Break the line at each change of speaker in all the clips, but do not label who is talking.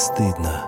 стыдно.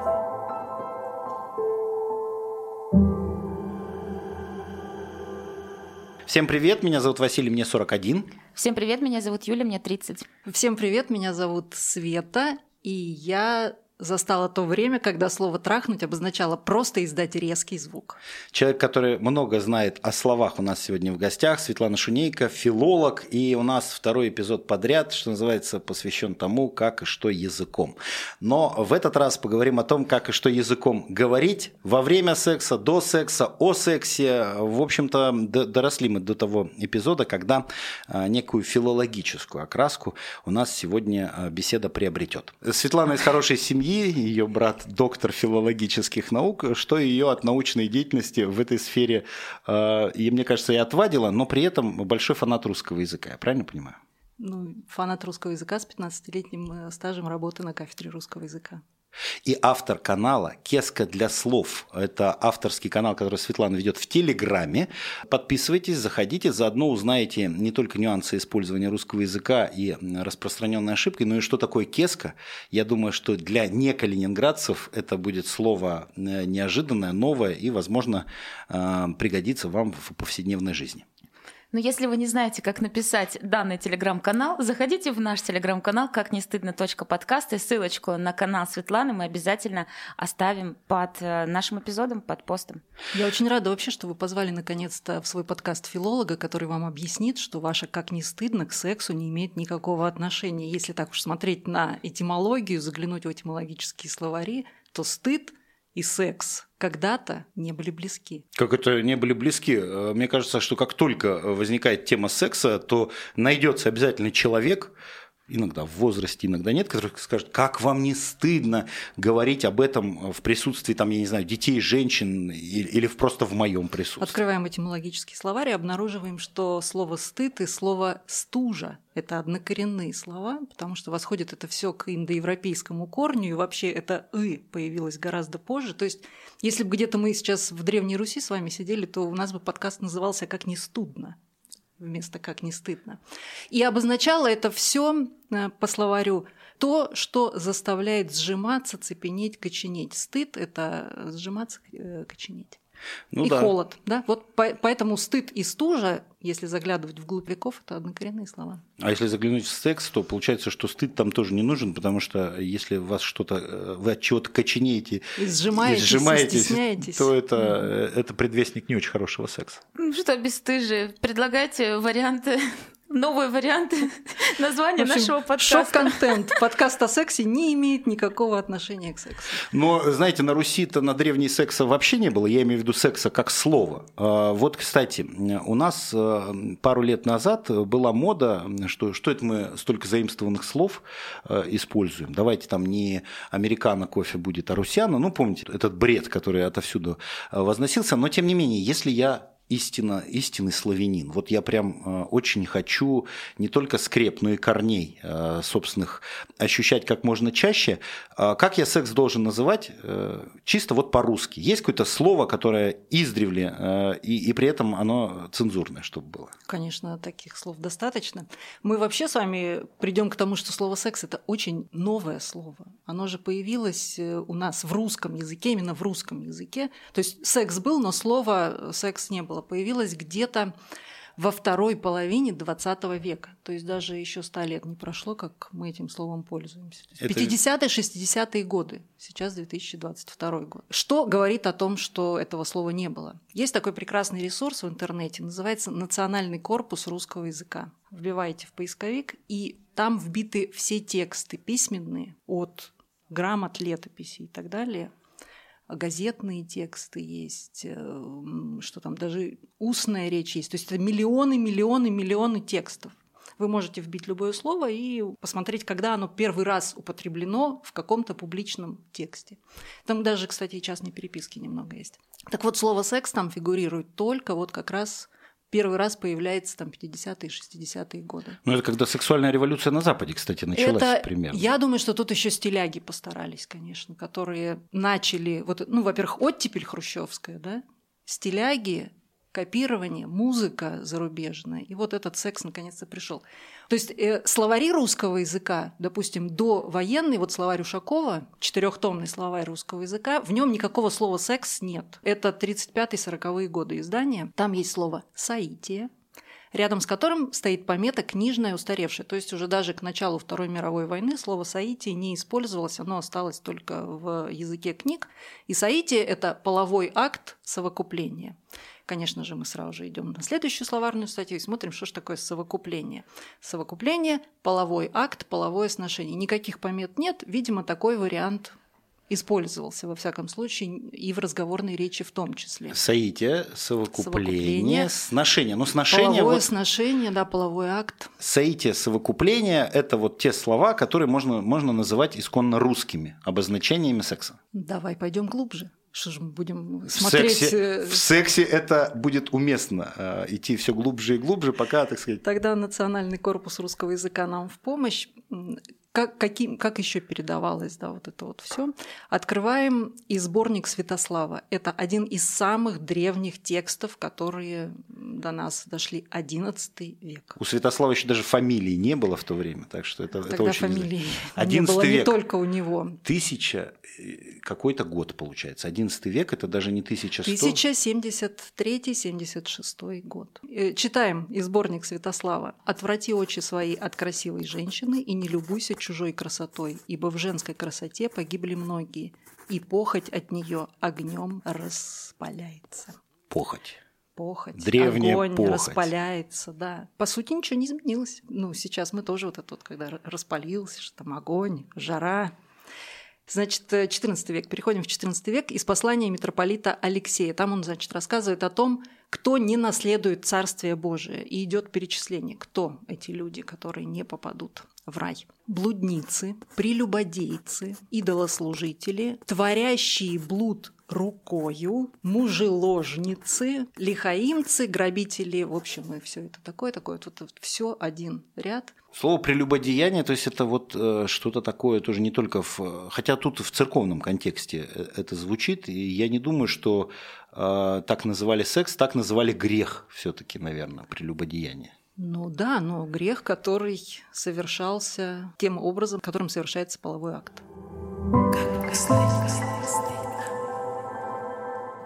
Всем привет, меня зовут Василий, мне 41.
Всем привет, меня зовут Юля, мне 30.
Всем привет, меня зовут Света, и я застала то время, когда слово «трахнуть» обозначало просто издать резкий звук.
Человек, который много знает о словах у нас сегодня в гостях, Светлана Шунейко, филолог, и у нас второй эпизод подряд, что называется, посвящен тому, как и что языком. Но в этот раз поговорим о том, как и что языком говорить во время секса, до секса, о сексе. В общем-то, доросли мы до того эпизода, когда а, некую филологическую окраску у нас сегодня а, беседа приобретет. Светлана из хорошей семьи, ее брат доктор филологических наук, что ее от научной деятельности в этой сфере, э, и мне кажется, и отвадило, но при этом большой фанат русского языка, я правильно понимаю?
Ну, фанат русского языка с 15-летним э, стажем работы на кафедре русского языка.
И автор канала «Кеска для слов» – это авторский канал, который Светлана ведет в Телеграме. Подписывайтесь, заходите, заодно узнаете не только нюансы использования русского языка и распространенной ошибки, но и что такое «кеска». Я думаю, что для некалининградцев это будет слово э, неожиданное, новое и, возможно, э, пригодится вам в повседневной жизни.
Но если вы не знаете, как написать данный телеграм-канал, заходите в наш телеграм-канал «Как не стыдно. подкаст» и ссылочку на канал Светланы мы обязательно оставим под э, нашим эпизодом, под постом.
Я очень рада вообще, что вы позвали наконец-то в свой подкаст филолога, который вам объяснит, что ваше «Как не стыдно» к сексу не имеет никакого отношения. Если так уж смотреть на этимологию, заглянуть в этимологические словари, то стыд – и секс когда-то не были близки.
Как это не были близки? Э, мне кажется, что как только возникает тема секса, то найдется обязательно человек, иногда в возрасте, иногда нет, которые скажут, как вам не стыдно говорить об этом в присутствии, там, я не знаю, детей, женщин или, просто в моем присутствии.
Открываем этимологический словарь и обнаруживаем, что слово «стыд» и слово «стужа» – это однокоренные слова, потому что восходит это все к индоевропейскому корню, и вообще это «ы» появилось гораздо позже. То есть, если бы где-то мы сейчас в Древней Руси с вами сидели, то у нас бы подкаст назывался «Как не студно» вместо «как не стыдно». И обозначало это все э, по словарю то, что заставляет сжиматься, цепенеть, коченеть. Стыд – это сжиматься, э, коченеть. Ну, и да. холод. Да? Вот по, поэтому стыд и стужа, если заглядывать вглубь веков, это однокоренные слова.
А если заглянуть в секс, то получается, что стыд там тоже не нужен, потому что если вас что-то, э, вы от чего-то коченеете
и сжимаетесь, и сжимаетесь стесняетесь.
то это, mm. это предвестник не очень хорошего секса.
Ну что, бесстыжие, предлагайте варианты новые варианты названия общем, нашего подкаста.
Шок-контент. Подкаст о сексе не имеет никакого отношения к сексу.
Но, знаете, на Руси-то на древней секса вообще не было. Я имею в виду секса как слово. А, вот, кстати, у нас э, пару лет назад была мода, что, что это мы столько заимствованных слов э, используем. Давайте там не американо кофе будет, а русяна. Ну, помните, этот бред, который отовсюду э, возносился. Но, тем не менее, если я истинно, истинный славянин. Вот я прям э, очень хочу не только скреп, но и корней э, собственных ощущать как можно чаще. А как я секс должен называть? Э, чисто вот по-русски. Есть какое-то слово, которое издревле, и, и при этом оно цензурное, чтобы было?
Конечно, таких слов достаточно. Мы вообще с вами придем к тому, что слово секс это очень новое слово. Оно же появилось у нас в русском языке, именно в русском языке. То есть секс был, но слова секс не было появилась где-то во второй половине 20 века. То есть даже еще ста лет не прошло, как мы этим словом пользуемся. Это... 50-е, 60-е годы. Сейчас 2022 год. Что говорит о том, что этого слова не было? Есть такой прекрасный ресурс в интернете, называется «Национальный корпус русского языка». Вбиваете в поисковик, и там вбиты все тексты письменные от грамот, летописи и так далее газетные тексты есть, э, что там даже устная речь есть. То есть это миллионы, миллионы, миллионы текстов. Вы можете вбить любое слово и посмотреть, когда оно первый раз употреблено в каком-то публичном тексте. Там даже, кстати, и частной переписки немного есть. Так вот, слово «секс» там фигурирует только вот как раз первый раз появляется там 50-е, 60-е годы.
Ну, это когда сексуальная революция на Западе, кстати, началась это, примерно.
Я думаю, что тут еще стиляги постарались, конечно, которые начали, вот, ну, во-первых, оттепель хрущевская, да, стиляги копирование, музыка зарубежная. И вот этот секс наконец-то пришел. То есть э, словари русского языка, допустим, до военный, вот словарь Ушакова, четырехтомный словарь русского языка, в нем никакого слова секс нет. Это 35-40-е годы издания. Там есть слово «саития», рядом с которым стоит помета «книжная устаревшая». То есть уже даже к началу Второй мировой войны слово «саити» не использовалось, оно осталось только в языке книг. И «саити» – это половой акт совокупления. Конечно же, мы сразу же идем на следующую словарную статью и смотрим, что же такое совокупление. Совокупление – половой акт, половое сношение. Никаких помет нет, видимо, такой вариант использовался, во всяком случае, и в разговорной речи в том числе.
Соитие, совокупление, совокупление сношение. Ну, сношение...
Половое
вот...
сношение, да, половой акт.
Соитие, совокупление – это вот те слова, которые можно, можно называть исконно русскими, обозначениями секса.
Давай пойдем глубже. Что же мы будем смотреть? В
сексе, э, в сексе это будет уместно э, идти все глубже и глубже, пока, так сказать.
Тогда Национальный корпус русского языка нам в помощь как, каким, как еще передавалось, да, вот это вот все. Открываем и сборник Святослава. Это один из самых древних текстов, которые до нас дошли, XI век.
У Святослава еще даже фамилии не было в то время, так что это,
Тогда
это очень...
фамилии не было век. не только у него.
Тысяча э, какой-то год получается. XI век – это даже не 1100.
1073-76 год. Э, читаем из сборник Святослава. «Отврати очи свои от красивой женщины и не любуйся чужой красотой, ибо в женской красоте погибли многие, и похоть от нее огнем распаляется.
Похоть.
Похоть,
Древняя
огонь
похоть.
распаляется, да. По сути, ничего не изменилось. Ну, сейчас мы тоже вот это вот, когда распалился, что там огонь, жара, Значит, 14 век. Переходим в 14 век из послания митрополита Алексея. Там он, значит, рассказывает о том, кто не наследует Царствие Божие. И идет перечисление, кто эти люди, которые не попадут в рай. Блудницы, прелюбодейцы, идолослужители, творящие блуд рукою, мужеложницы, лихаимцы, грабители, в общем, и все это такое, такое, тут вот все один ряд.
Слово прелюбодеяние, то есть это вот э, что-то такое тоже не только в... Хотя тут в церковном контексте э, это звучит, и я не думаю, что э, так называли секс, так называли грех все таки наверное, прелюбодеяние.
Ну да, но грех, который совершался тем образом, которым совершается половой акт.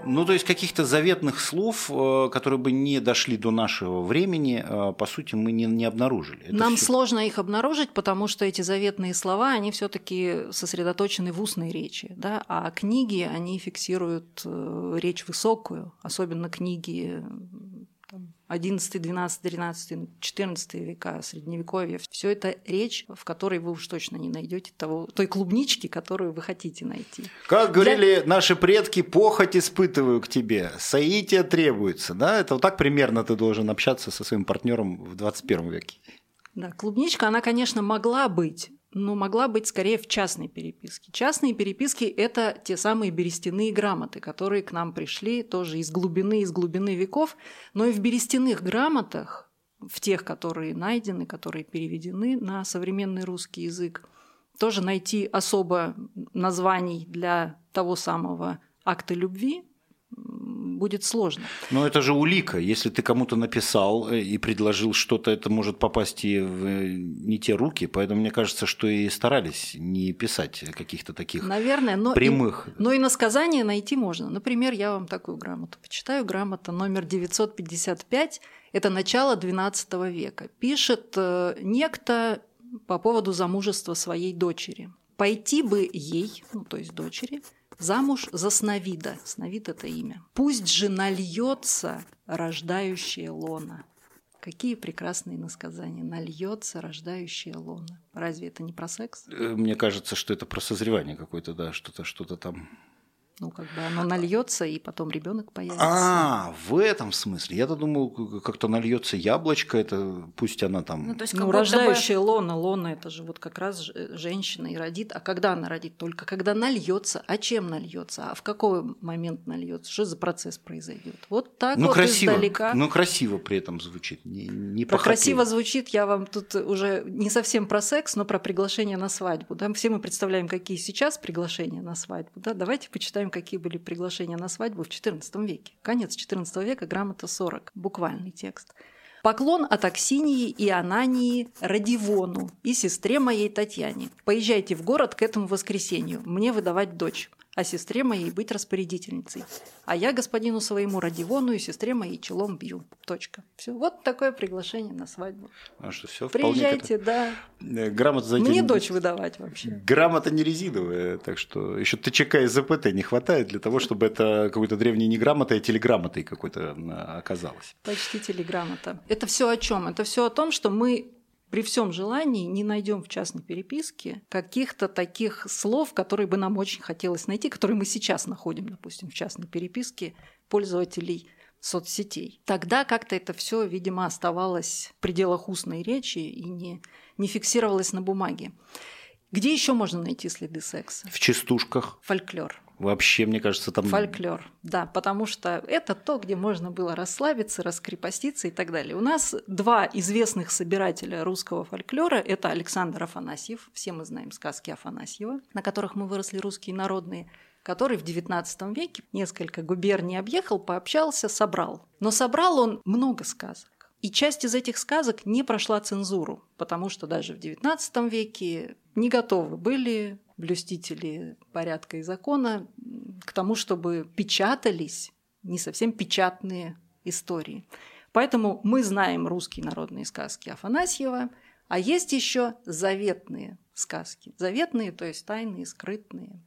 Ну, то есть каких-то заветных слов, э, которые бы не дошли до нашего времени, э, по сути, мы не, не обнаружили.
Это Нам все... сложно их обнаружить, потому что эти заветные слова, они все-таки сосредоточены в устной речи, да, а книги, они фиксируют э, речь высокую, особенно книги 11, 12, 13, 14 века, средневековье. Все это речь, в которой вы уж точно не найдете того, той клубнички, которую вы хотите найти.
Как говорили Для... наши предки, похоть испытываю к тебе, соитие требуется. Да? Это вот так примерно ты должен общаться со своим партнером в 21 веке.
Да, клубничка, она, конечно, могла быть, но могла быть скорее в частной переписке. Частные переписки – это те самые берестяные грамоты, которые к нам пришли тоже из глубины, из глубины веков, но и в берестяных грамотах, в тех, которые найдены, которые переведены на современный русский язык, тоже найти особо названий для того самого акта любви будет сложно.
Но это же улика. Если ты кому-то написал э, и предложил что-то, это может попасть и в э, не те руки. Поэтому мне кажется, что и старались не писать каких-то таких
Наверное, но
прямых.
И, но и насказание найти можно. Например, я вам такую грамоту почитаю. Грамота номер 955. Это начало XII века. Пишет э, некто по поводу замужества своей дочери. Пойти бы ей, ну то есть дочери, Замуж за Сновида. Сновид – это имя. Пусть же нальется рождающая лона. Какие прекрасные насказания. Нальется рождающая лона. Разве это не про секс?
Э, мне кажется, что это про созревание какое-то, да, что-то что там
ну, как бы оно нальется, и потом ребенок появится.
А, в этом смысле. Я-то думал, как-то нальется яблочко, это пусть она там.
Ну, то есть, ну рождающая бы... лона, лона это же вот как раз женщина и родит. А когда она родит? Только когда нальется. А чем нальется? А в какой момент нальется? Что за процесс произойдет? Вот так
ну,
вот
красиво,
издалека.
Ну, красиво при этом звучит. Не, не
про красиво звучит, я вам тут уже не совсем про секс, но про приглашение на свадьбу. Да? Все мы представляем, какие сейчас приглашения на свадьбу. Да? Давайте почитаем читаем, какие были приглашения на свадьбу в XIV веке. Конец XIV века, грамота 40, буквальный текст. Поклон от Аксинии и Анании Радивону и сестре моей Татьяне. Поезжайте в город к этому воскресенью, мне выдавать дочь а сестре моей быть распорядительницей. А я господину своему Радивону и сестре моей челом бью. Точка. Все. Вот такое приглашение на свадьбу.
А что, все
Приезжайте, да.
Э, грамота за
Мне дочь выдавать вообще.
Грамота не резиновая, так что еще ТЧК и ЗПТ не хватает для того, чтобы это какой-то древний не грамотой, а телеграмотой какой-то оказалось.
Почти телеграмота. Это все о чем? Это все о том, что мы при всем желании не найдем в частной переписке каких-то таких слов, которые бы нам очень хотелось найти, которые мы сейчас находим, допустим, в частной переписке пользователей соцсетей. Тогда как-то это все, видимо, оставалось в пределах устной речи и не, не фиксировалось на бумаге. Где еще можно найти следы секса?
В частушках.
Фольклор.
Вообще, мне кажется, там...
Фольклор, да, потому что это то, где можно было расслабиться, раскрепоститься и так далее. У нас два известных собирателя русского фольклора – это Александр Афанасьев, все мы знаем сказки Афанасьева, на которых мы выросли русские народные, который в XIX веке несколько губерний объехал, пообщался, собрал. Но собрал он много сказок. И часть из этих сказок не прошла цензуру, потому что даже в XIX веке не готовы были блюстители порядка и закона к тому, чтобы печатались не совсем печатные истории. Поэтому мы знаем русские народные сказки Афанасьева, а есть еще заветные сказки. Заветные, то есть тайные, скрытные.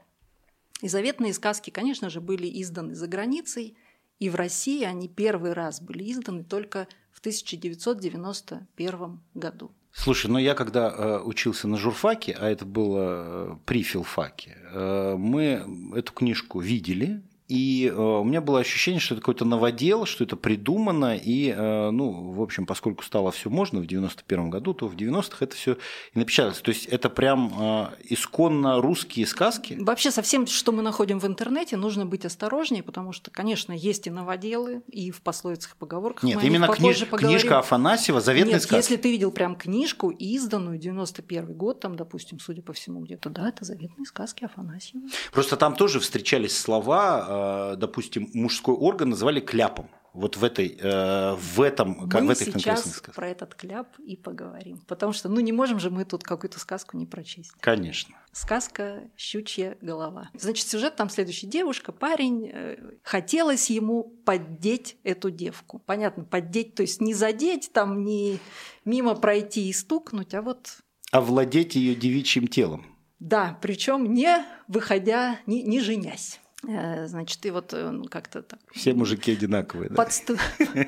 И заветные сказки, конечно же, были изданы за границей, и в России они первый раз были изданы только в 1991 году.
Слушай, ну я когда э, учился на журфаке, а это было э, при филфаке, э, мы эту книжку видели, и э, у меня было ощущение, что это какой-то новодел, что это придумано. И, э, ну, в общем, поскольку стало все можно в 91 году, то в 90-х это все и напечаталось. То есть это прям э, исконно русские сказки.
Вообще со всем, что мы находим в интернете, нужно быть осторожнее, потому что, конечно, есть и новоделы, и в пословицах и поговорках.
Нет, именно книж, книжка Афанасьева «Заветный
Нет,
сказки».
если ты видел прям книжку, изданную 91 год, там, допустим, судя по всему, где-то, да, это «Заветные сказки Афанасьева».
Просто там тоже встречались слова допустим, мужской орган называли кляпом. Вот в этой, э, в этом,
как
мы в этой
сейчас сказке. про этот кляп и поговорим, потому что, ну, не можем же мы тут какую-то сказку не прочесть.
Конечно.
Сказка «Щучья голова». Значит, сюжет там следующий. Девушка, парень, э, хотелось ему поддеть эту девку. Понятно, поддеть, то есть не задеть, там не мимо пройти и стукнуть, а вот...
Овладеть ее девичьим телом.
Да, причем не выходя, не, не женясь. Э, значит, и вот он как-то так...
Все мужики одинаковые, да?
Подстро...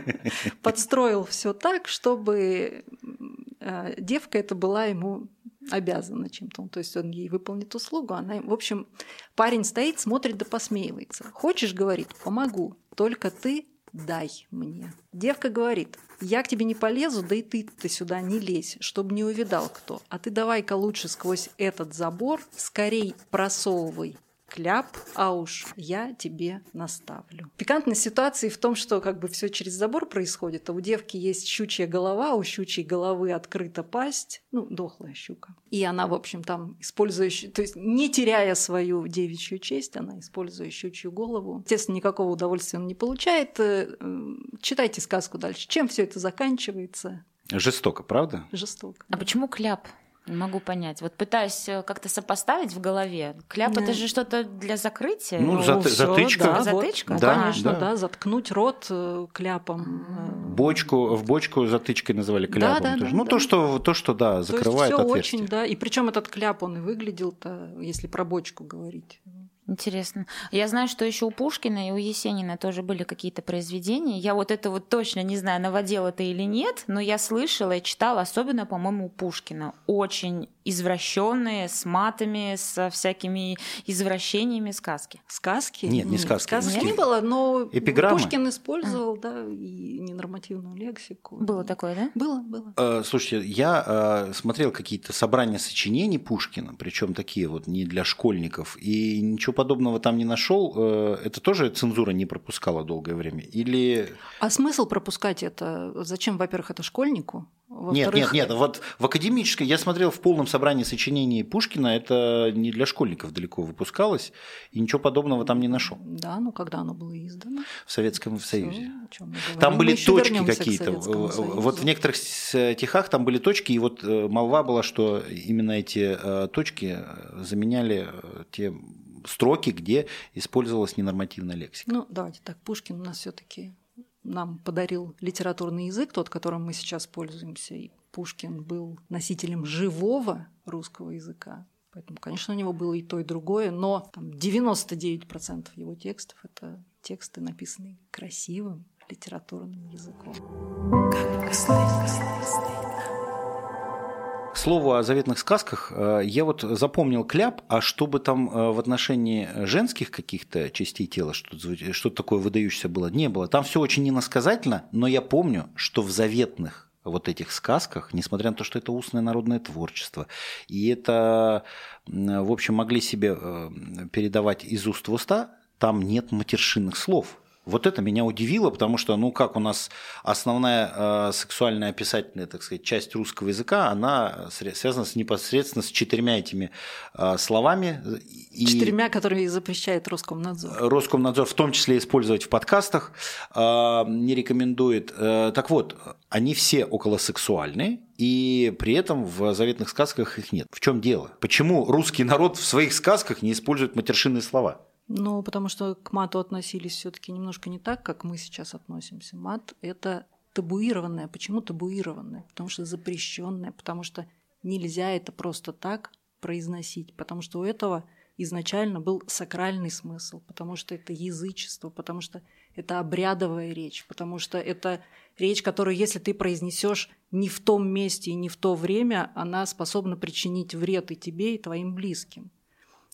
Подстроил все так, чтобы э, девка это была ему обязана чем-то. То есть он ей выполнит услугу, она... В общем, парень стоит, смотрит да посмеивается. «Хочешь, — говорит, — помогу, только ты дай мне». Девка говорит, я к тебе не полезу, да и ты ты сюда не лезь, чтобы не увидал кто. А ты давай-ка лучше сквозь этот забор скорей просовывай кляп, а уж я тебе наставлю. Пикантность ситуации в том, что как бы все через забор происходит, а у девки есть щучья голова, у щучьей головы открыта пасть, ну, дохлая щука. И она, в общем, там, используя, то есть не теряя свою девичью честь, она использует щучью голову. Естественно, никакого удовольствия он не получает. Э, читайте сказку дальше. Чем все это заканчивается?
Жестоко, правда?
Жестоко.
А почему кляп? Могу понять. Вот пытаюсь э, как-то сопоставить в голове. Кляп да. это же что-то для закрытия.
Ну, ну зат- затычка.
Да,
затычка.
Вот, да, конечно, да. да. Заткнуть рот э, кляпом.
Э. Бочку, в бочку затычкой называли кляпом. Да, да, тоже. Да, ну, да. то, что, то, что, да, закрывает
то есть
отверстие.
очень, да. И причем этот кляп, он и выглядел-то, если про бочку говорить.
Интересно. Я знаю, что еще у Пушкина и у Есенина тоже были какие-то произведения. Я вот это вот точно не знаю, новодел это или нет, но я слышала и читала, особенно, по-моему, у Пушкина. Очень извращенные, с матами, со всякими извращениями сказки.
Сказки?
Нет, не сказки.
Сказки не было, но
Эпиграммы?
Пушкин использовал, а. да, и ненормативную лексику.
Было такое, да?
Было, было.
Э, слушайте, я э, смотрел какие-то собрания сочинений Пушкина, причем такие вот не для школьников, и ничего подобного там не нашел. Э, это тоже цензура не пропускала долгое время? Или...
А смысл пропускать это? Зачем, во-первых, это школьнику?
Нет, нет, нет. Вот в академической я смотрел в полном собрании сочинений Пушкина, это не для школьников далеко выпускалось, и ничего подобного там не нашел.
Да, ну когда оно было издано?
В Советском Союзе. Там были точки какие-то. Вот в некоторых стихах там были точки, и вот э, молва была, что именно эти э, точки заменяли э, те строки, где использовалась ненормативная лексика.
Ну, давайте так, Пушкин у нас все-таки нам подарил литературный язык, тот, которым мы сейчас пользуемся. И Пушкин был носителем живого русского языка. Поэтому, конечно, у него было и то, и другое, но там, 99% его текстов – это тексты, написанные красивым литературным языком. Как
к слову о заветных сказках, э, я вот запомнил кляп, а чтобы там э, в отношении женских каких-то частей тела что-то, что такое выдающееся было, не было. Там все очень иносказательно, но я помню, что в заветных вот этих сказках, несмотря на то, что это устное народное творчество, и это, в общем, могли себе э, передавать из уст в уста, там нет матершинных слов. Вот это меня удивило, потому что, ну как у нас основная э, сексуальная описательная, так сказать, часть русского языка, она связана с, непосредственно с четырьмя этими э, словами.
И четырьмя, которые запрещает Роскомнадзор.
Роскомнадзор в том числе использовать в подкастах, э, не рекомендует. Э, так вот, они все околосексуальные, и при этом в заветных сказках их нет. В чем дело? Почему русский народ в своих сказках не использует матершинные слова?
Ну, потому что к мату относились все-таки немножко не так, как мы сейчас относимся. Мат это табуированное. Почему табуированное? Потому что запрещенное, потому что нельзя это просто так произносить, потому что у этого изначально был сакральный смысл, потому что это язычество, потому что это обрядовая речь, потому что это речь, которую, если ты произнесешь не в том месте и не в то время, она способна причинить вред и тебе, и твоим близким.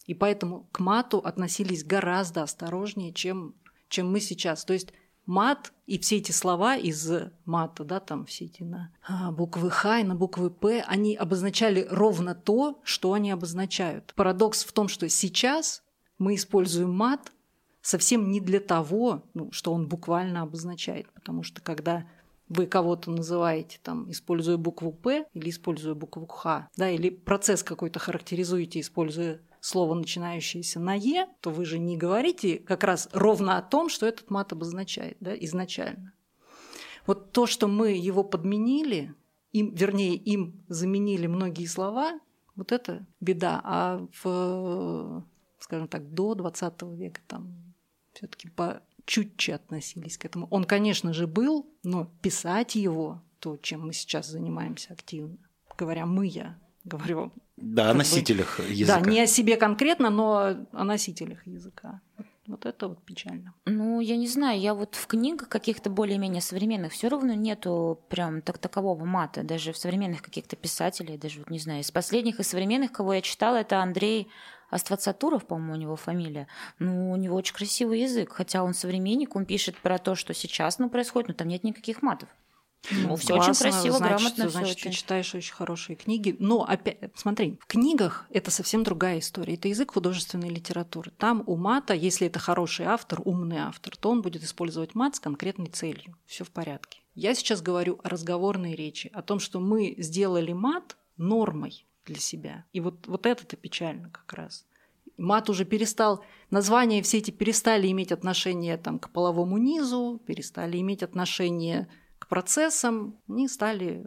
И поэтому к мату относились гораздо осторожнее, чем, чем мы сейчас. То есть мат и все эти слова из мата, да, там все эти на а, буквы Х и на буквы П, они обозначали ровно то, что они обозначают. Парадокс в том, что сейчас мы используем мат совсем не для того, ну, что он буквально обозначает, потому что когда вы кого-то называете, там, используя букву П или используя букву Х, да, или процесс какой-то характеризуете, используя слово, начинающееся на «е», то вы же не говорите как раз ровно о том, что этот мат обозначает да, изначально. Вот то, что мы его подменили, им, вернее, им заменили многие слова, вот это беда. А в, скажем так, до 20 века там все-таки по чуть-чуть относились к этому. Он, конечно же, был, но писать его, то, чем мы сейчас занимаемся активно, говоря мы, я говорю
да, о носителях бы, языка.
Да, не о себе конкретно, но о носителях языка. Вот это вот печально.
Ну, я не знаю, я вот в книгах каких-то более-менее современных все равно нету прям так такового мата, даже в современных каких-то писателей, даже вот не знаю, из последних и современных, кого я читала, это Андрей Аствацатуров, по-моему, у него фамилия. Ну, у него очень красивый язык, хотя он современник, он пишет про то, что сейчас ну, происходит, но там нет никаких матов.
Ну, все очень красиво, значит, грамотно. Значит, ты читаешь очень хорошие книги. Но опять, смотри, в книгах это совсем другая история. Это язык художественной литературы. Там у мата, если это хороший автор, умный автор, то он будет использовать мат с конкретной целью. Все в порядке. Я сейчас говорю о разговорной речи, о том, что мы сделали мат нормой для себя. И вот, вот это-то печально как раз. Мат уже перестал, названия все эти перестали иметь отношение там, к половому низу, перестали иметь отношение к процессам, они стали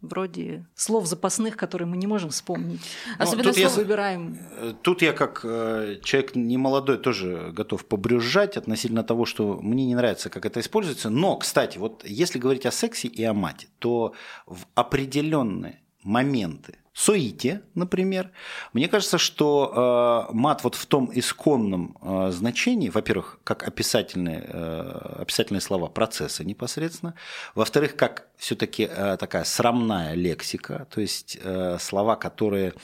вроде слов запасных, которые мы не можем вспомнить.
Ну, Особенно тут я выбираем. Э, тут я как э, человек не молодой тоже готов побрюзжать относительно того, что мне не нравится, как это используется. Но, кстати, вот если говорить о сексе и о мате, то в определенные моменты Соите, например. Мне кажется, что э, мат вот в том исконном э, значении, во-первых, как описательные, э, описательные слова процесса непосредственно, во-вторых, как все-таки э, такая срамная лексика, то есть э, слова, которые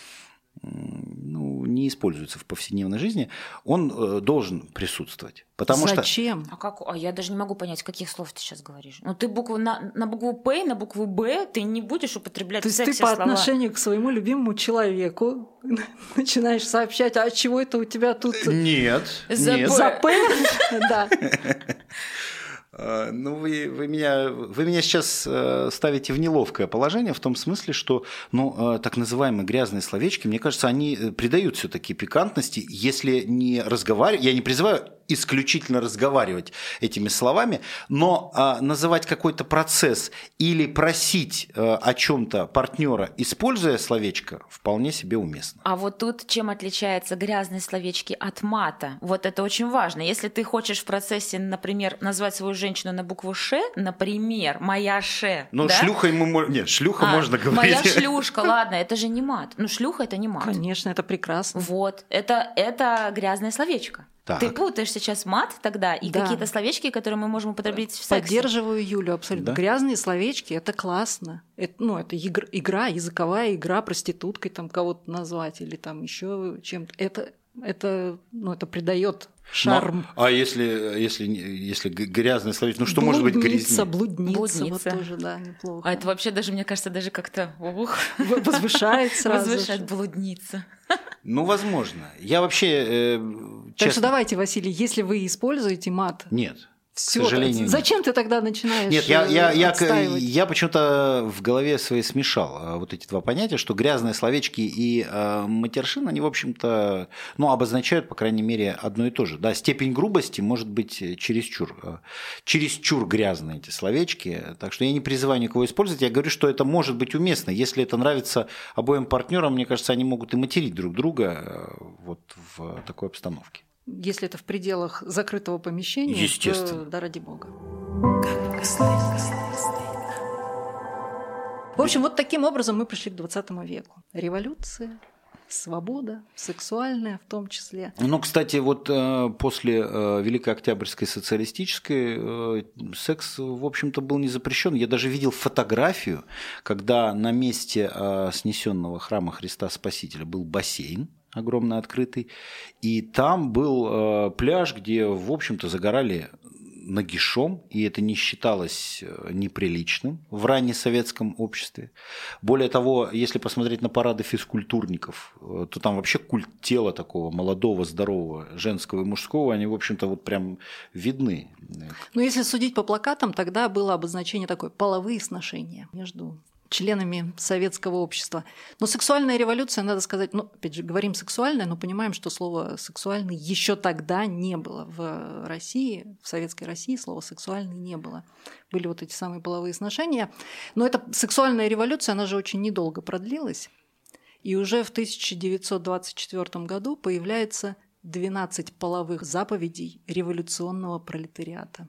ну, не используется в повседневной жизни, он э, должен присутствовать. Потому
Зачем?
Что... А, как? а я даже не могу понять, каких слов ты сейчас говоришь. Ну, ты букву на, на букву П, на букву Б ты не будешь употреблять
То есть ты по слова. отношению к своему любимому человеку начинаешь сообщать, а чего это у тебя тут?
Нет.
За,
нет.
За П? Да.
А, ну, вы, вы, меня, вы меня сейчас э, ставите в неловкое положение в том смысле, что ну, э, так называемые грязные словечки, мне кажется, они э, придают все-таки пикантности, если не разговаривать. Я не призываю исключительно разговаривать этими словами, но а, называть какой-то процесс или просить а, о чем-то партнера, используя словечко, вполне себе уместно.
А вот тут чем отличаются грязные словечки от мата? Вот это очень важно. Если ты хочешь в процессе, например, назвать свою женщину на букву Ш, например, моя Ш.
Ну,
да?
шлюха ему нет, шлюха
А,
можно говорить.
Моя шлюшка, ладно, это же не мат. Ну, шлюха это не мат.
Конечно, это прекрасно.
Вот, это, это грязное словечко.
Так.
Ты путаешь сейчас мат тогда и
Да.
какие-то словечки, которые мы можем употребить в сексе.
Поддерживаю Юлю абсолютно.
Да?
Грязные словечки это классно. Это, ну, это игр- игра, языковая игра, проституткой там кого-то назвать или там еще чем-то. Это, это, ну, это придает шарм.
Ну, а если, если, если г- грязное словечко, ну что может быть
Блудница,
грязнее?
блудница,
Блудница.
вот тоже, да, неплохо.
А это вообще даже, мне кажется, даже как-то ух,
Возвышает сразу.
возвышает блудница.
Ну, возможно. Я вообще, э,
Так
честно,
что давайте, Василий, если вы используете мат,
нет.
Все,
сожалению, нет.
зачем ты тогда начинаешь
Нет, я, я, я, я почему-то в голове своей смешал а, вот эти два понятия, что грязные словечки и э, матершин, они, в общем-то, ну, обозначают, по крайней мере, одно и то же. Да, степень грубости может быть э, чересчур, э, чересчур грязные эти словечки, так что я не призываю никого использовать, я говорю, что это может быть уместно. Если это нравится обоим партнерам, мне кажется, они могут и материть друг друга э, вот в такой обстановке.
Если это в пределах закрытого помещения,
Естественно.
то да ради бога. В общем, вот таким образом мы пришли к 20 веку. Революция, свобода, сексуальная в том числе.
Ну, кстати, вот э, после э, Великой Октябрьской социалистической э, секс, в общем-то, был не запрещен. Я даже видел фотографию, когда на месте снесенного храма Христа Спасителя был бассейн огромно открытый, и там был э, пляж, где, в общем-то, загорали нагишом, и это не считалось э, неприличным в раннесоветском обществе. Более того, если посмотреть на парады физкультурников, э, то там вообще культ тела такого молодого, здорового, женского и мужского, они, в общем-то, вот прям видны.
Но если судить по плакатам, тогда было обозначение такое – половые сношения между членами советского общества. Но сексуальная революция, надо сказать, ну, опять же, говорим сексуальная, но понимаем, что слово сексуальный еще тогда не было. В России, в советской России слова сексуальный не было. Были вот эти самые половые сношения. Но эта сексуальная революция, она же очень недолго продлилась. И уже в 1924 году появляется 12 половых заповедей революционного пролетариата.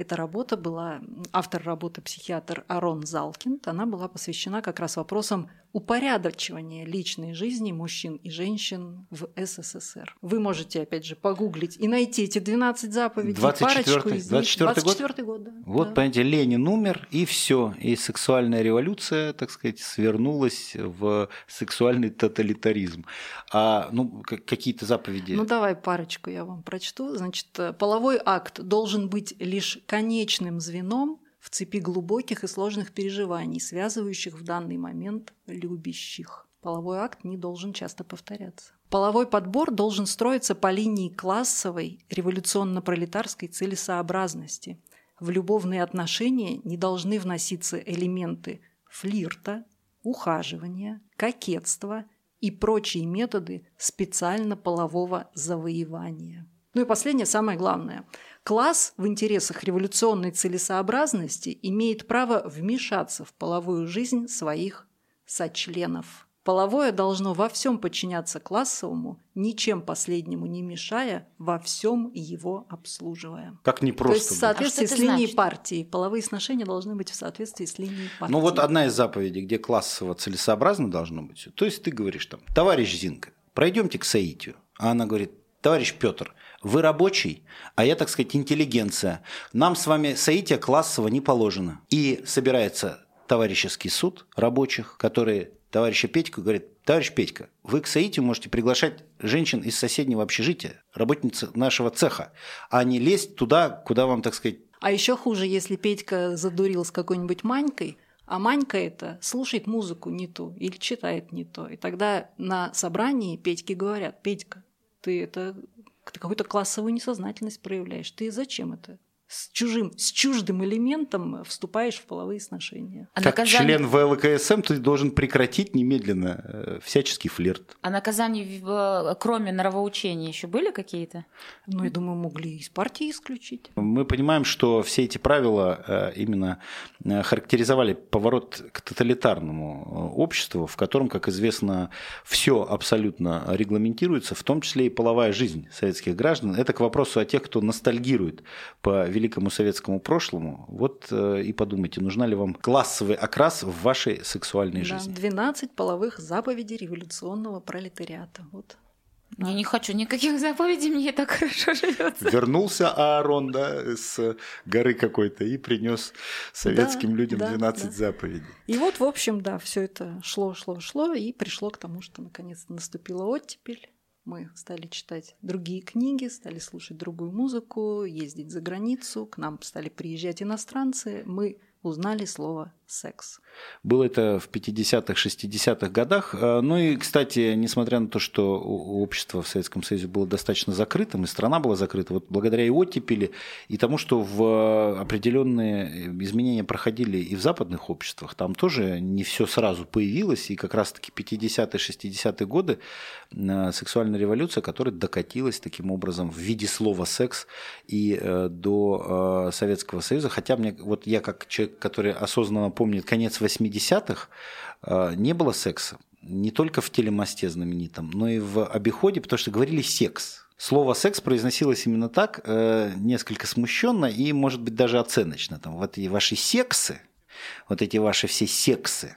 Эта работа была, автор работы психиатр Арон Залкинд, она была посвящена как раз вопросам упорядочивания личной жизни мужчин и женщин в СССР. Вы можете, опять же, погуглить и найти эти 12 заповедей,
24-й,
парочку из них.
24-й год?
24-й год, да.
Вот,
да.
понимаете, Ленин умер, и все. И сексуальная революция, так сказать, свернулась в сексуальный тоталитаризм. А ну, какие-то заповеди.
Ну давай парочку я вам прочту. Значит, половой акт должен быть лишь конечным звеном в цепи глубоких и сложных переживаний, связывающих в данный момент любящих. Половой акт не должен часто повторяться. Половой подбор должен строиться по линии классовой, революционно-пролетарской целесообразности. В любовные отношения не должны вноситься элементы флирта, ухаживания, кокетства и прочие методы специально полового завоевания. Ну и последнее, самое главное. Класс в интересах революционной целесообразности имеет право вмешаться в половую жизнь своих сочленов. Половое должно во всем подчиняться классовому, ничем последнему не мешая, во всем его обслуживая.
Как
То
непросто.
есть в соответствии
А
с линией
значит?
партии. Половые сношения должны быть в соответствии с линией партии.
Ну вот одна из заповедей, где классово целесообразно должно быть. То есть ты говоришь там, товарищ Зинка, пройдемте к Саитию. А она говорит, товарищ Петр, вы рабочий, а я, так сказать, интеллигенция. Нам с вами Саития классово не положено. И собирается товарищеский суд рабочих, которые товарища Петьку говорит, товарищ Петька, вы к Саитию можете приглашать женщин из соседнего общежития, работницы нашего цеха, а не лезть туда, куда вам, так сказать,
А еще хуже, если Петька задурил с какой-нибудь Манькой, а Манька это слушает музыку не ту или читает не то. И тогда на собрании Петьке говорят, Петька, ты это ты какую-то классовую несознательность проявляешь. Ты зачем это? С чужим, с чуждым элементом вступаешь в половые сношения.
А как наказание... член ВЛКСМ ты должен прекратить немедленно э, всяческий флирт.
А наказания, э, кроме нравоучения, еще были какие-то?
Ну, я думаю, могли из партии исключить.
Мы понимаем, что все эти правила э, именно характеризовали поворот к тоталитарному обществу, в котором, как известно, все абсолютно регламентируется, в том числе и половая жизнь советских граждан. Это к вопросу о тех, кто ностальгирует по великому советскому прошлому, вот э, и подумайте, нужна ли вам классовый окрас в вашей сексуальной
да,
жизни.
12 половых заповедей революционного пролетариата. Вот.
Я не хочу никаких заповедей, мне так хорошо живется.
Вернулся Аарон, да, с горы какой-то и принес советским да, людям да, 12 да. заповедей.
И вот, в общем, да, все это шло, шло, шло, и пришло к тому, что наконец-то наступила оттепель. Мы стали читать другие книги, стали слушать другую музыку, ездить за границу, к нам стали приезжать иностранцы. Мы узнали слово секс.
Было это в 50-х, 60-х годах. А, ну и, кстати, несмотря на то, что общество в Советском Союзе было достаточно закрытым, и страна была закрыта, вот благодаря и оттепели, и тому, что в определенные изменения проходили и в западных обществах, там тоже не все сразу появилось, и как раз-таки 50-е, 60-е годы сексуальная революция, которая докатилась таким образом в виде слова секс и э, до Советского Союза. Хотя мне, вот я как человек, который осознанно помнит конец 80-х, э, не было секса. Не только в телемосте знаменитом, но и в обиходе, потому что говорили «секс». Слово «секс» произносилось именно так, э, несколько смущенно и, может быть, даже оценочно. Там, вот эти ваши сексы, вот эти ваши все сексы,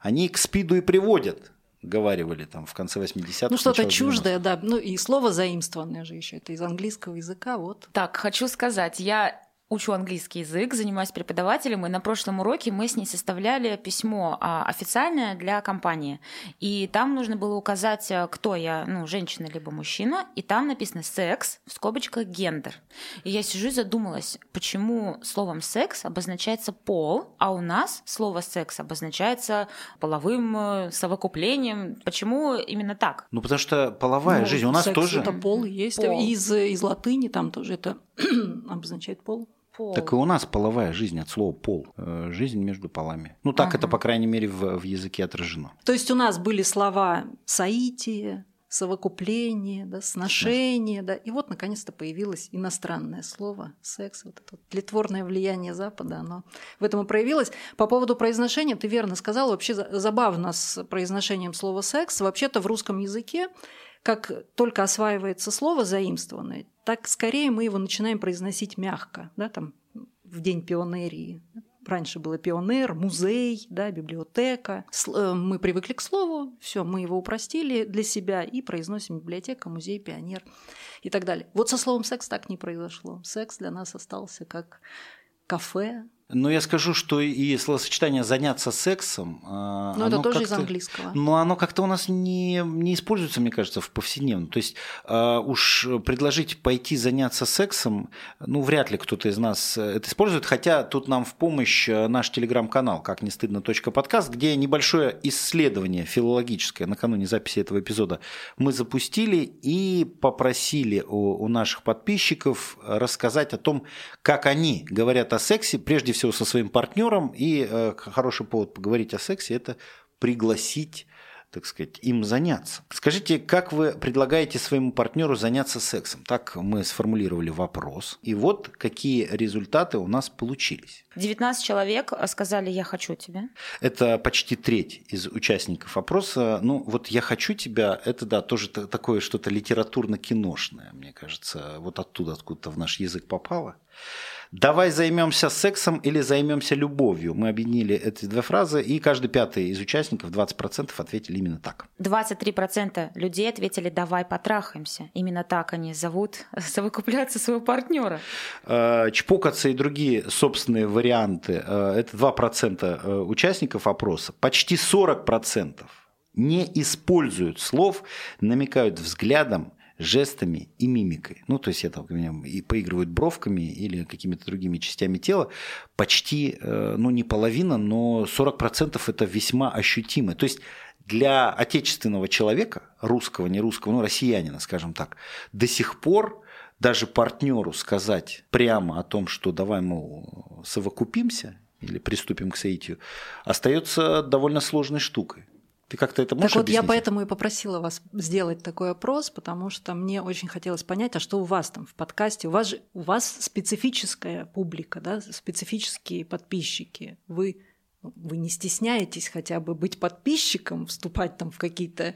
они к спиду и приводят, говаривали там в конце 80-х.
Ну, что-то чуждое, да. Ну, и слово заимствованное же еще, это из английского языка, вот.
Так, хочу сказать, я учу английский язык, занимаюсь преподавателем, и на прошлом уроке мы с ней составляли письмо а, официальное для компании. И там нужно было указать, э, кто я, ну, женщина либо мужчина, и там написано «секс», в скобочках «гендер». И я сижу и задумалась, почему словом «секс» обозначается «пол», а у нас слово «секс» обозначается половым э, совокуплением. Почему именно так?
Ну, потому что половая ну, жизнь у нас
секс
тоже...
это пол есть. Пол. Из, из латыни там тоже это обозначает пол
пол. Так и у нас половая жизнь от слова пол. Э, жизнь между полами. Ну, так ага. это, по крайней мере, в, в языке отражено.
То есть у нас были слова соитие, совокупление, да, сношение, да. И вот наконец-то появилось иностранное слово секс, вот это вот тлетворное влияние Запада, оно в этом и проявилось. По поводу произношения, ты верно сказал, вообще забавно с произношением слова секс. Вообще-то в русском языке как только осваивается слово заимствованное, так скорее мы его начинаем произносить мягко, да, там в день пионерии. Раньше было пионер, музей, да, библиотека. Э, мы привыкли к слову, все, мы его упростили для себя и произносим библиотека, музей, пионер и так далее. Вот со словом секс так не произошло. Секс для нас остался как кафе,
но я скажу, что и словосочетание «заняться сексом».
А, Но это тоже из английского.
Но оно как-то у нас не, не используется, мне кажется, в повседневном. То есть а, уж предложить пойти заняться сексом, ну, вряд ли кто-то из нас это использует. Хотя тут нам в помощь э, наш телеграм-канал «Как не стыдно. подкаст», где небольшое исследование филологическое накануне записи этого эпизода мы запустили и попросили у, у наших подписчиков рассказать о том, как они говорят о сексе, прежде всего со своим партнером, и э, хороший повод поговорить о сексе – это пригласить так сказать, им заняться. Скажите, как вы предлагаете своему партнеру заняться сексом? Так мы сформулировали вопрос. И вот какие результаты у нас получились.
19 человек сказали «я хочу тебя».
Это почти треть из участников опроса. Ну, вот «я хочу тебя» – это, да, тоже такое что-то литературно-киношное, мне кажется. Вот оттуда, откуда-то в наш язык попало. Давай займемся сексом или займемся любовью. Мы объединили эти две фразы, и каждый пятый из участников, 20%, ответили именно так.
23% людей ответили «давай потрахаемся». Именно так они зовут совокупляться своего партнера.
Э, чпокаться и другие собственные варианты э, – это 2% э, участников опроса. Почти 40% не используют слов, намекают взглядом жестами и мимикой. Ну, то есть это и поигрывают бровками или какими-то другими частями тела. Почти, э, ну, не половина, но 40% это весьма ощутимо. То есть для отечественного человека, русского, не русского, ну, россиянина, скажем так, до сих пор даже партнеру сказать прямо о том, что давай, мол, совокупимся или приступим к соитию, остается довольно сложной штукой. Ты как-то это можешь
Так вот,
объяснить?
я поэтому и попросила вас сделать такой опрос, потому что мне очень хотелось понять, а что у вас там в подкасте? У вас же у вас специфическая публика, да, специфические подписчики. Вы вы не стесняетесь хотя бы быть подписчиком, вступать там в какие-то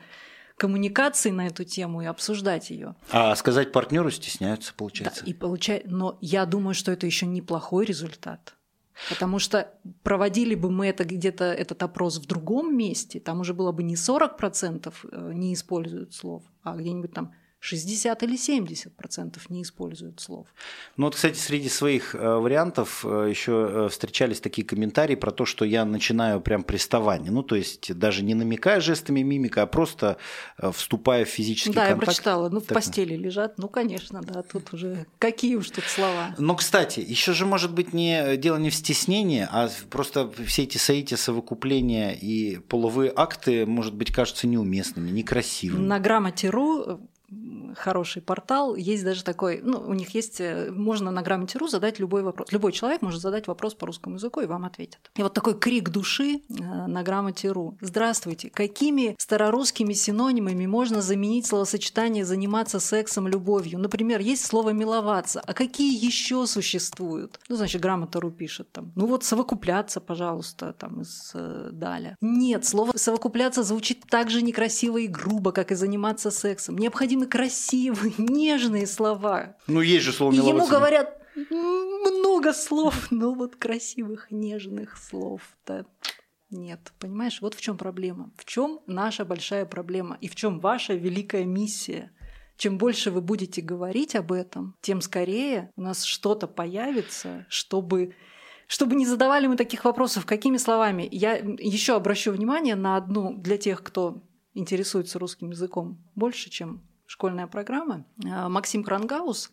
коммуникации на эту тему и обсуждать ее.
А сказать партнеру стесняются, получается.
Да, и получай... Но я думаю, что это еще неплохой результат. Потому что проводили бы мы это где-то этот опрос в другом месте, там уже было бы не 40% э, не используют слов, а где-нибудь там 60 или 70 процентов не используют слов.
Ну вот, кстати, среди своих э, вариантов э, еще э, встречались такие комментарии про то, что я начинаю прям приставание. Ну, то есть даже не намекая жестами мимика, а просто вступая в физический
да,
контакт.
Да, я прочитала. Ну, в
так...
постели лежат. Ну, конечно, да, тут уже какие уж тут слова.
Но, кстати, еще же может быть не дело не в стеснении, а просто все эти соития, совокупления и половые акты, может быть, кажутся неуместными, некрасивыми.
На грамоте.ру хороший портал. Есть даже такой, ну, у них есть, э, можно на грамоте.ру задать любой вопрос. Любой человек может задать вопрос по русскому языку, и вам ответят. И вот такой крик души э, на грамоте.ру. Здравствуйте. Какими старорусскими синонимами можно заменить словосочетание «заниматься сексом, любовью»? Например, есть слово «миловаться». А какие еще существуют? Ну, значит, грамота.ру пишет там. Ну вот «совокупляться», пожалуйста, там из э, Даля. Нет, слово «совокупляться» звучит так же некрасиво и грубо, как и «заниматься сексом». Необходимы красивые, нежные слова.
Ну, есть же слово
И ему говорят много слов, но вот красивых, нежных слов-то нет. Понимаешь, вот в чем проблема. В чем наша большая проблема и в чем ваша великая миссия. Чем больше вы будете говорить об этом, тем скорее у нас что-то появится, чтобы чтобы не задавали мы таких вопросов, какими словами. Я еще обращу внимание на одну для тех, кто интересуется русским языком больше, чем школьная программа. А, Максим Крангаус.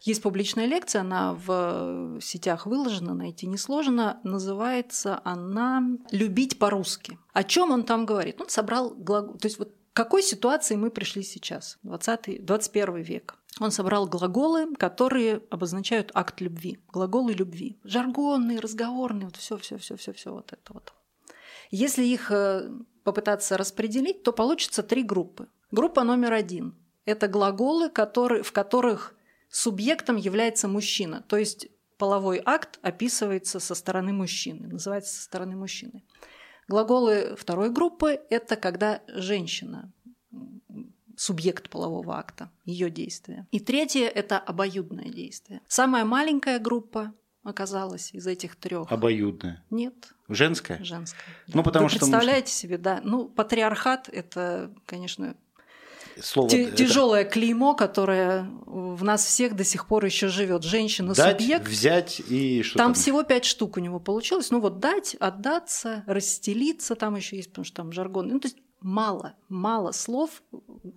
Есть публичная лекция, она в сетях выложена, найти несложно. Называется она «Любить по-русски». О чем он там говорит? Он собрал глагол... То есть вот к какой ситуации мы пришли сейчас, 20 21 век? Он собрал глаголы, которые обозначают акт любви, глаголы любви, жаргонные, разговорные, вот все, все, все, все, все вот это вот. Если их э, попытаться распределить, то получится три группы. Группа номер один это глаголы, которые, в которых субъектом является мужчина. То есть половой акт описывается со стороны мужчины, называется со стороны мужчины. Глаголы второй группы – это когда женщина субъект полового акта, ее действие. И третье – это обоюдное действие. Самая маленькая группа оказалась из этих трех.
Обоюдная?
Нет.
Женская?
Женская.
Ну, потому
Вы
что
представляете мужчина... себе, да. Ну, патриархат – это, конечно,
слово...
Тяжелое это... клеймо, которое в нас всех до сих пор еще живет. Женщина
дать,
субъект.
взять и что
там, там всего пять штук у него получилось. Ну вот дать, отдаться, расстелиться, там еще есть, потому что там жаргон. Ну то есть мало, мало слов,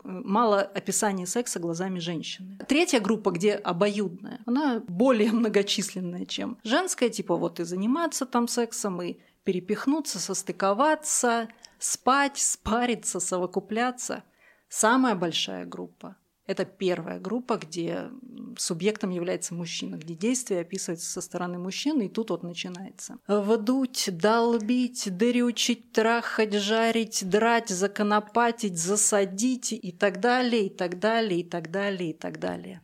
мало описания секса глазами женщины. Третья группа, где обоюдная, она более многочисленная, чем женская, типа вот и заниматься там сексом, и перепихнуться, состыковаться, спать, спариться, совокупляться – Самая большая группа – это первая группа, где субъектом является мужчина, где действие описывается со стороны мужчины, и тут вот начинается. Вдуть, долбить, дрючить, трахать, жарить, драть, законопатить, засадить и так далее, и так далее, и так далее, и так далее.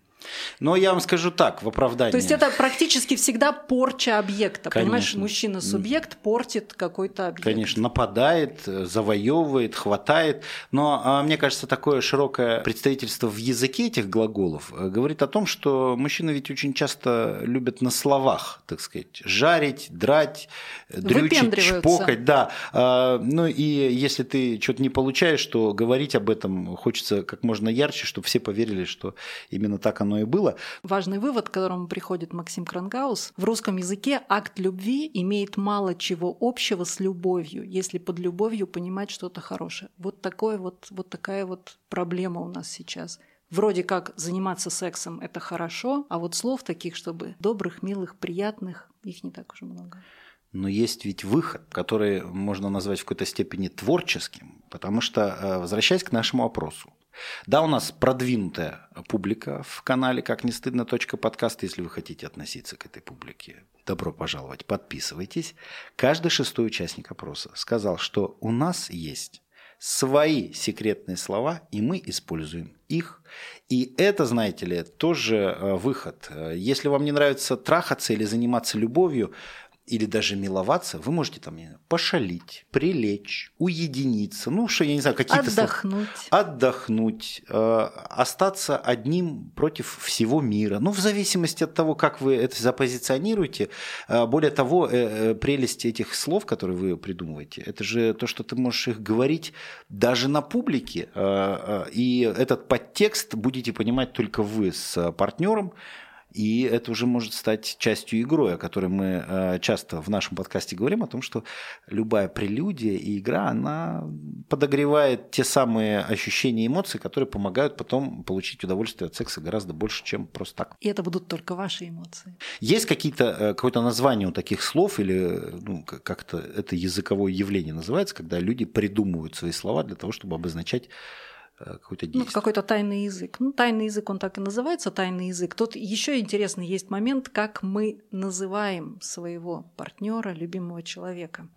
Но я вам скажу так, в оправдании.
То есть это практически всегда порча объекта. Конечно. Понимаешь, мужчина-субъект портит какой-то объект.
Конечно, нападает, завоевывает, хватает. Но а, мне кажется, такое широкое представительство в языке этих глаголов э, говорит о том, что мужчины ведь очень часто любят на словах, так сказать, жарить, драть, дрючить, чпокать. Да. А, ну и если ты что-то не получаешь, то говорить об этом хочется как можно ярче, чтобы все поверили, что именно так оно оно и было.
Важный вывод, к которому приходит Максим Крангаус. В русском языке акт любви имеет мало чего общего с любовью, если под любовью понимать что-то хорошее. Вот, такое вот, вот такая вот проблема у нас сейчас. Вроде как заниматься сексом – это хорошо, а вот слов таких, чтобы добрых, милых, приятных, их не так уж много.
Но есть ведь выход, который можно назвать в какой-то степени творческим, потому что, э, возвращаясь к нашему опросу, да, у нас продвинутая публика в канале «Как не стыдно. подкаст». Если вы хотите относиться к этой публике, добро пожаловать, подписывайтесь. Каждый шестой участник опроса сказал, что у нас есть свои секретные слова, и мы используем их. И это, знаете ли, тоже э, выход. Если вам не нравится трахаться или заниматься любовью, или даже миловаться, вы можете там пошалить, прилечь, уединиться, ну что, я не знаю, какие-то...
Отдохнуть.
Слова, отдохнуть, э, остаться одним против всего мира. Ну, в зависимости от того, как вы это запозиционируете. Э, более того, э, э, прелесть этих слов, которые вы придумываете, это же то, что ты можешь их говорить даже на публике. Э, э, и этот подтекст будете понимать только вы с партнером, и это уже может стать частью игры, о которой мы э, часто в нашем подкасте говорим, о том, что любая прелюдия и игра, она подогревает те самые ощущения и эмоции, которые помогают потом получить удовольствие от секса гораздо больше, чем просто так.
И это будут только ваши эмоции.
Есть какие-то, э, какое-то название у таких слов или ну, как-то это языковое явление называется, когда люди придумывают свои слова для того, чтобы обозначать какой-то
действие. Ну, какой-то тайный язык. Ну, тайный язык, он так и называется, тайный язык. Тут еще интересный есть момент, как мы называем своего партнера, любимого человека.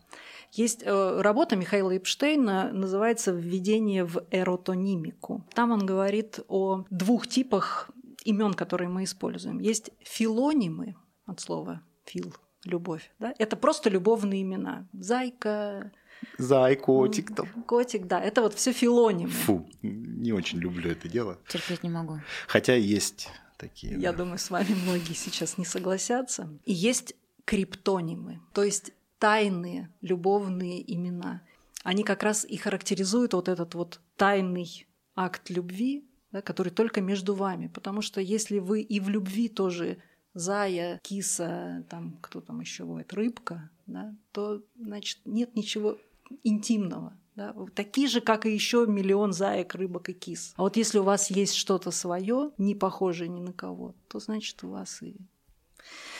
Есть э, работа Михаила Эпштейна, называется «Введение в эротонимику». Там он говорит о двух типах имен, которые мы используем. Есть филонимы от слова «фил», любовь. Да? Это просто любовные имена. Зайка,
Зай, котик там.
Котик, да, это вот все филонимы.
Фу, не очень люблю это дело.
Терпеть не могу.
Хотя есть такие.
Я да. думаю, с вами многие сейчас не согласятся. И есть криптонимы, то есть тайные любовные имена. Они как раз и характеризуют вот этот вот тайный акт любви, да, который только между вами. Потому что если вы и в любви тоже зая, киса, там кто там еще бывает, рыбка, да, то значит нет ничего интимного. Да? Такие же, как и еще миллион заек, рыбок и кис. А вот если у вас есть что-то свое, не похожее ни на кого, то значит у вас и...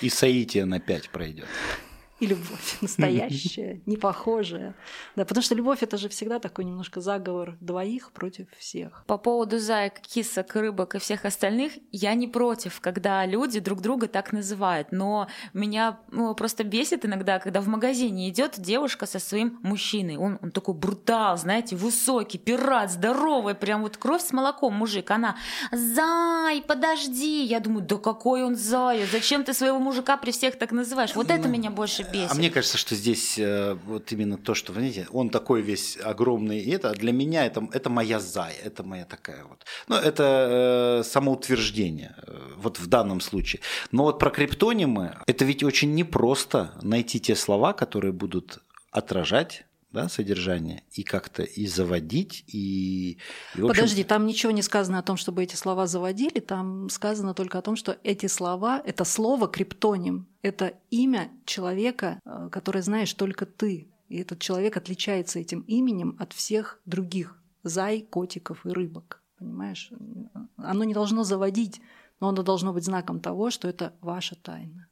И соитие на пять пройдет
и любовь настоящая, не похожая. Да, потому что любовь это же всегда такой немножко заговор двоих против всех.
По поводу заек, кисок, рыбок и всех остальных, я не против, когда люди друг друга так называют. Но меня ну, просто бесит иногда, когда в магазине идет девушка со своим мужчиной. Он, он такой брутал, знаете, высокий, пират, здоровый, прям вот кровь с молоком мужик. Она «Зай, подожди!» Я думаю, да какой он зай? Зачем ты своего мужика при всех так называешь? Вот это меня больше бесит.
А мне кажется, что здесь э, вот именно то, что, знаете, он такой весь огромный, и это для меня это, это моя зая, это моя такая вот. Ну, это э, самоутверждение, э, вот в данном случае. Но вот про криптонимы, это ведь очень непросто найти те слова, которые будут отражать да, содержание и как-то и заводить, и... и
общем... Подожди, там ничего не сказано о том, чтобы эти слова заводили, там сказано только о том, что эти слова, это слово криптоним, это имя человека, э, которое знаешь только ты. И этот человек отличается этим именем от всех других зай, котиков и рыбок. Понимаешь? Оно не должно заводить, но оно должно быть знаком того, что это ваша тайна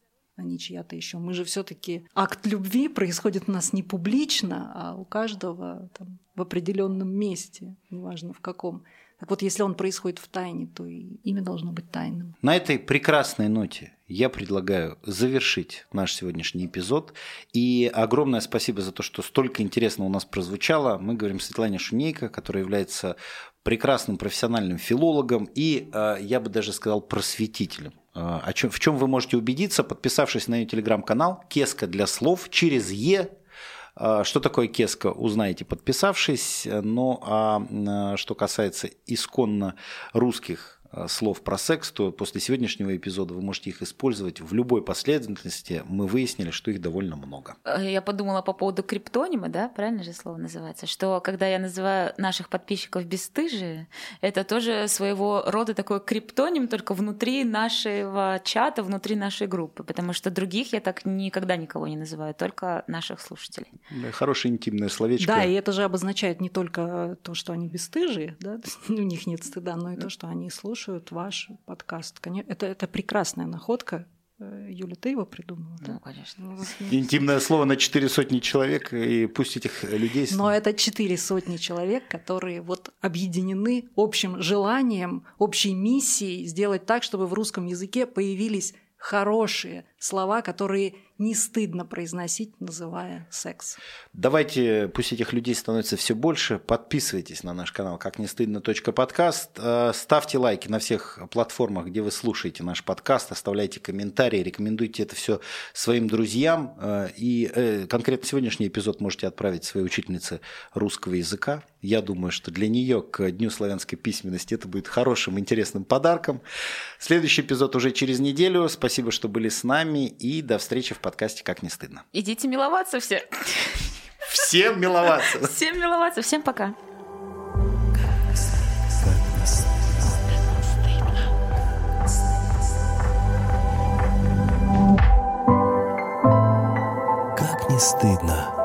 не чья-то еще. Мы же все-таки акт любви происходит у нас не публично, а у каждого там, в определенном месте, неважно в каком. Так вот, если он происходит в тайне, то и имя должно быть тайным.
На этой прекрасной ноте я предлагаю завершить наш сегодняшний эпизод. И огромное спасибо за то, что столько интересного у нас прозвучало. Мы говорим Светлане Шунейко, которая является прекрасным профессиональным филологом и, э, я бы даже сказал, просветителем. Э, о чем, в чем вы можете убедиться, подписавшись на ее телеграм-канал «Кеска для слов» через «Е». Э, что такое кеска, узнаете, подписавшись. Ну а что касается исконно русских Э, слов про секс, то после сегодняшнего эпизода вы можете их использовать в любой последовательности. Мы выяснили, что их довольно много.
Э, я подумала по поводу криптонима, да, правильно же слово называется, что когда я называю наших подписчиков бесстыжие, это тоже своего рода такой криптоним, только внутри нашего чата, внутри нашей группы, потому что других я так никогда никого не называю, только наших слушателей.
Да, хорошее интимное словечко.
Да, и это же обозначает не только то, что они бесстыжие, да, у них нет стыда, но и то, что они слушают слушают ваш подкаст. Это, это прекрасная находка. Э, Юля, ты его придумала,
да? Ну, конечно. Ну,
Интимное слово на четыре сотни человек, и пусть этих людей...
Но это четыре сотни человек, которые вот объединены общим желанием, общей миссией сделать так, чтобы в русском языке появились хорошие слова, которые не стыдно произносить, называя секс.
Давайте, пусть этих людей становится все больше. Подписывайтесь на наш канал как не стыдно. подкаст. Э, ставьте лайки на всех платформах, где вы слушаете наш подкаст. Оставляйте комментарии, рекомендуйте это все своим друзьям. Э, и э, конкретно сегодняшний эпизод можете отправить своей учительнице русского языка. Я думаю, что для нее к Дню славянской письменности это будет хорошим, интересным подарком. Следующий эпизод уже через неделю. Спасибо, что были с нами. И до встречи в подкасте подкасте «Как не стыдно».
Идите миловаться все.
Всем миловаться.
Всем миловаться. Всем пока.
Как не стыдно.